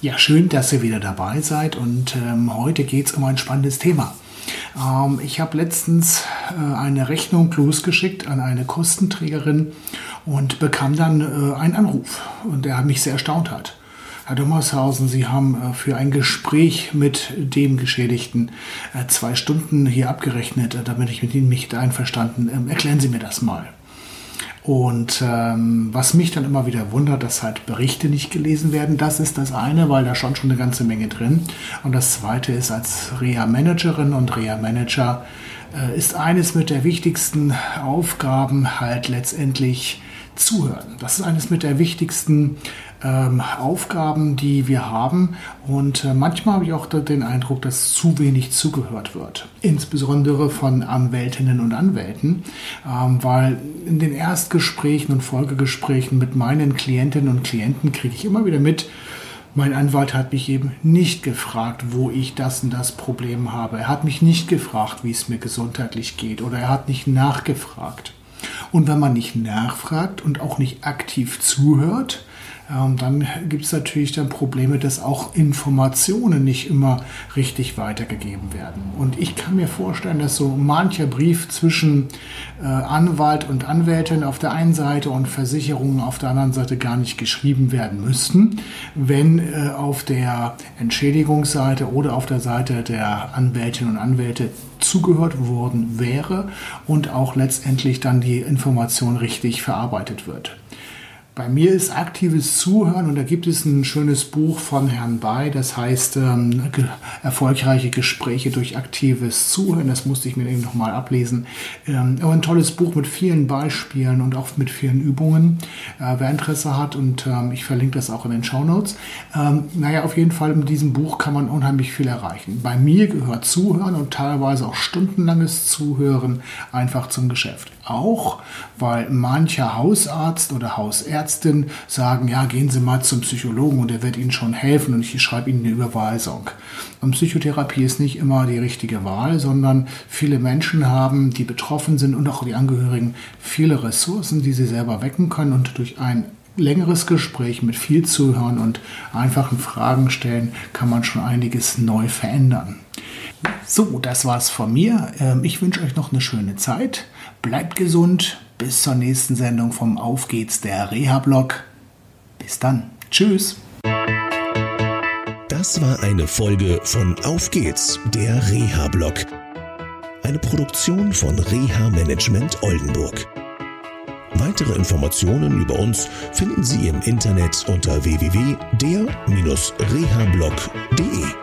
Ja, schön, dass ihr wieder dabei seid und ähm, heute geht es um ein spannendes Thema. Ähm, ich habe letztens äh, eine Rechnung losgeschickt an eine Kostenträgerin und bekam dann äh, einen Anruf, und der mich sehr erstaunt hat. Herr Dommershausen, Sie haben äh, für ein Gespräch mit dem Geschädigten äh, zwei Stunden hier abgerechnet, damit ich mit Ihnen mich einverstanden. Ähm, erklären Sie mir das mal. Und ähm, was mich dann immer wieder wundert, dass halt Berichte nicht gelesen werden, das ist das eine, weil da schon schon eine ganze Menge drin. Und das zweite ist als Reha-Managerin und Reha-Manager äh, ist eines mit der wichtigsten Aufgaben halt letztendlich zuhören. Das ist eines mit der wichtigsten ähm, Aufgaben, die wir haben. Und äh, manchmal habe ich auch den Eindruck, dass zu wenig zugehört wird. Insbesondere von Anwältinnen und Anwälten, ähm, weil in den Erstgesprächen und Folgegesprächen mit meinen Klientinnen und Klienten kriege ich immer wieder mit, mein Anwalt hat mich eben nicht gefragt, wo ich das und das Problem habe. Er hat mich nicht gefragt, wie es mir gesundheitlich geht oder er hat nicht nachgefragt. Und wenn man nicht nachfragt und auch nicht aktiv zuhört, ähm, dann gibt es natürlich dann Probleme, dass auch Informationen nicht immer richtig weitergegeben werden. Und ich kann mir vorstellen, dass so mancher Brief zwischen äh, Anwalt und Anwältin auf der einen Seite und Versicherungen auf der anderen Seite gar nicht geschrieben werden müssten, wenn äh, auf der Entschädigungsseite oder auf der Seite der Anwältinnen und Anwälte zugehört worden wäre und auch letztendlich dann die Information richtig verarbeitet wird. Bei mir ist aktives Zuhören und da gibt es ein schönes Buch von Herrn Bay, das heißt ähm, ge erfolgreiche Gespräche durch aktives Zuhören. Das musste ich mir eben nochmal ablesen. Ähm, aber ein tolles Buch mit vielen Beispielen und auch mit vielen Übungen. Äh, wer Interesse hat und ähm, ich verlinke das auch in den Show Notes. Ähm, naja, auf jeden Fall mit diesem Buch kann man unheimlich viel erreichen. Bei mir gehört Zuhören und teilweise auch stundenlanges Zuhören einfach zum Geschäft. Auch weil mancher Hausarzt oder Hausärzte Ärztin sagen, ja, gehen Sie mal zum Psychologen und er wird Ihnen schon helfen und ich schreibe Ihnen eine Überweisung. Und Psychotherapie ist nicht immer die richtige Wahl, sondern viele Menschen haben, die betroffen sind und auch die Angehörigen, viele Ressourcen, die sie selber wecken können und durch ein längeres Gespräch mit viel Zuhören und einfachen Fragen stellen, kann man schon einiges neu verändern. So, das war's von mir. Ähm, ich wünsche euch noch eine schöne Zeit. Bleibt gesund, bis zur nächsten Sendung vom Auf geht's der Reha-Blog. Bis dann. Tschüss. Das war eine Folge von Auf geht's, der Reha-Blog. Eine Produktion von Reha Management Oldenburg. Weitere Informationen über uns finden Sie im Internet unter www.der-rehablog.de.